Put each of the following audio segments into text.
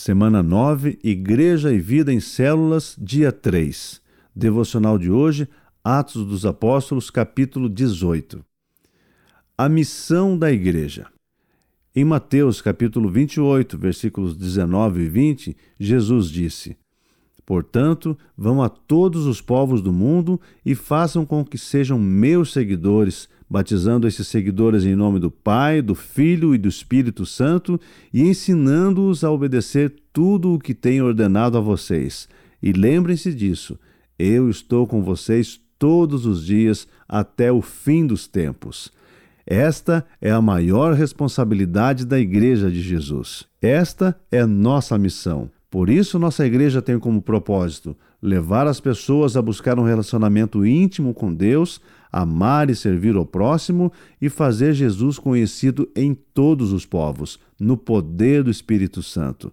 Semana 9, Igreja e Vida em Células, dia 3. Devocional de hoje, Atos dos Apóstolos, capítulo 18. A missão da igreja. Em Mateus, capítulo 28, versículos 19 e 20, Jesus disse: Portanto, vão a todos os povos do mundo e façam com que sejam meus seguidores, batizando esses seguidores em nome do Pai, do Filho e do Espírito Santo e ensinando-os a obedecer tudo o que tenho ordenado a vocês. E lembrem-se disso: eu estou com vocês todos os dias até o fim dos tempos. Esta é a maior responsabilidade da Igreja de Jesus. Esta é nossa missão. Por isso, nossa igreja tem como propósito levar as pessoas a buscar um relacionamento íntimo com Deus, amar e servir ao próximo e fazer Jesus conhecido em todos os povos, no poder do Espírito Santo.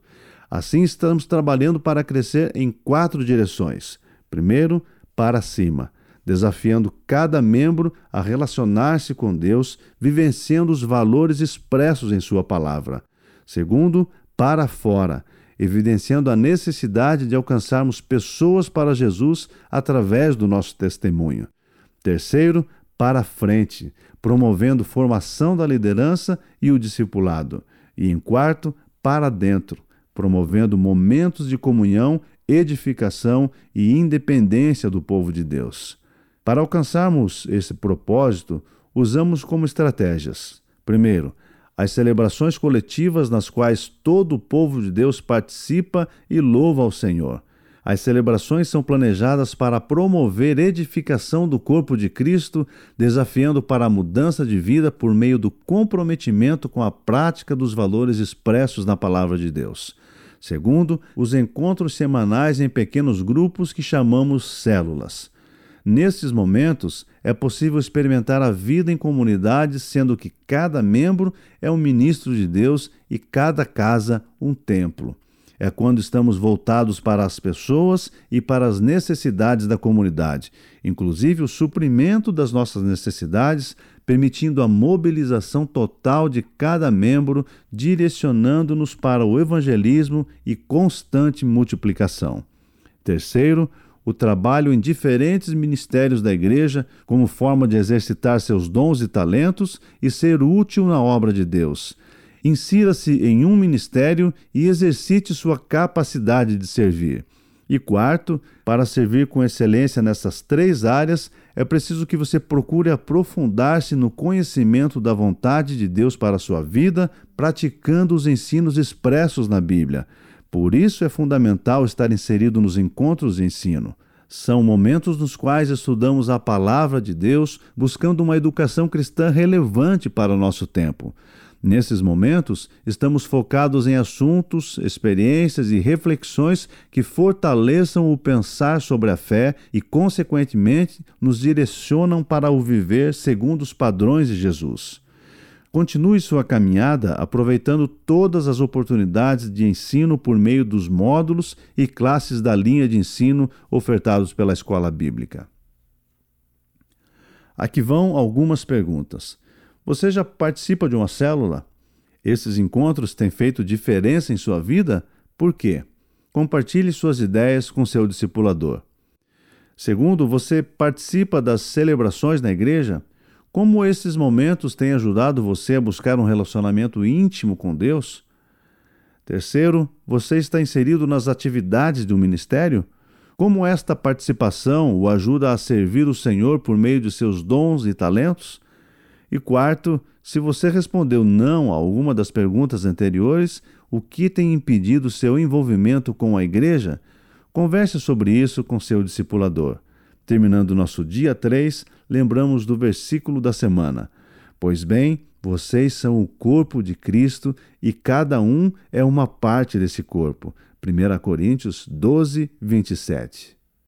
Assim, estamos trabalhando para crescer em quatro direções. Primeiro, para cima, desafiando cada membro a relacionar-se com Deus, vivenciando os valores expressos em Sua palavra. Segundo, para fora evidenciando a necessidade de alcançarmos pessoas para Jesus através do nosso testemunho. Terceiro, para frente, promovendo formação da liderança e o discipulado. E em quarto, para dentro, promovendo momentos de comunhão, edificação e independência do povo de Deus. Para alcançarmos esse propósito, usamos como estratégias: primeiro, as celebrações coletivas nas quais todo o povo de Deus participa e louva ao Senhor. As celebrações são planejadas para promover edificação do corpo de Cristo, desafiando para a mudança de vida por meio do comprometimento com a prática dos valores expressos na palavra de Deus. Segundo, os encontros semanais em pequenos grupos que chamamos células. Nesses momentos, é possível experimentar a vida em comunidade, sendo que cada membro é um ministro de Deus e cada casa um templo. É quando estamos voltados para as pessoas e para as necessidades da comunidade, inclusive o suprimento das nossas necessidades, permitindo a mobilização total de cada membro, direcionando-nos para o evangelismo e constante multiplicação. Terceiro, o trabalho em diferentes ministérios da igreja como forma de exercitar seus dons e talentos e ser útil na obra de Deus. Insira-se em um ministério e exercite sua capacidade de servir. E quarto, para servir com excelência nessas três áreas, é preciso que você procure aprofundar-se no conhecimento da vontade de Deus para a sua vida, praticando os ensinos expressos na Bíblia. Por isso é fundamental estar inserido nos encontros de ensino. São momentos nos quais estudamos a palavra de Deus, buscando uma educação cristã relevante para o nosso tempo. Nesses momentos, estamos focados em assuntos, experiências e reflexões que fortaleçam o pensar sobre a fé e, consequentemente, nos direcionam para o viver segundo os padrões de Jesus. Continue sua caminhada aproveitando todas as oportunidades de ensino por meio dos módulos e classes da linha de ensino ofertados pela escola bíblica. Aqui vão algumas perguntas. Você já participa de uma célula? Esses encontros têm feito diferença em sua vida? Por quê? Compartilhe suas ideias com seu discipulador. Segundo, você participa das celebrações na igreja? Como esses momentos têm ajudado você a buscar um relacionamento íntimo com Deus? Terceiro, você está inserido nas atividades do ministério? Como esta participação o ajuda a servir o Senhor por meio de seus dons e talentos? E quarto, se você respondeu não a alguma das perguntas anteriores, o que tem impedido seu envolvimento com a igreja? Converse sobre isso com seu discipulador. Terminando nosso dia 3, lembramos do versículo da semana. Pois bem, vocês são o corpo de Cristo e cada um é uma parte desse corpo. 1 Coríntios 12, 27.